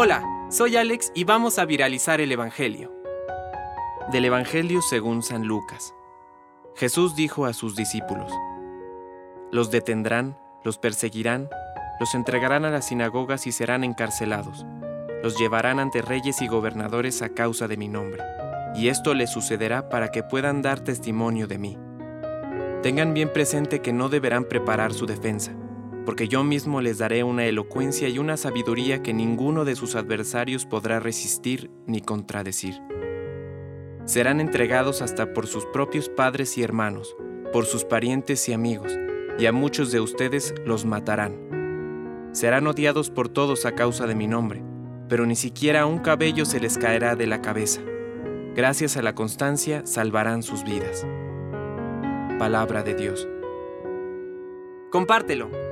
Hola, soy Alex y vamos a viralizar el Evangelio. Del Evangelio según San Lucas. Jesús dijo a sus discípulos, Los detendrán, los perseguirán, los entregarán a las sinagogas y serán encarcelados. Los llevarán ante reyes y gobernadores a causa de mi nombre. Y esto les sucederá para que puedan dar testimonio de mí. Tengan bien presente que no deberán preparar su defensa porque yo mismo les daré una elocuencia y una sabiduría que ninguno de sus adversarios podrá resistir ni contradecir. Serán entregados hasta por sus propios padres y hermanos, por sus parientes y amigos, y a muchos de ustedes los matarán. Serán odiados por todos a causa de mi nombre, pero ni siquiera un cabello se les caerá de la cabeza. Gracias a la constancia salvarán sus vidas. Palabra de Dios. Compártelo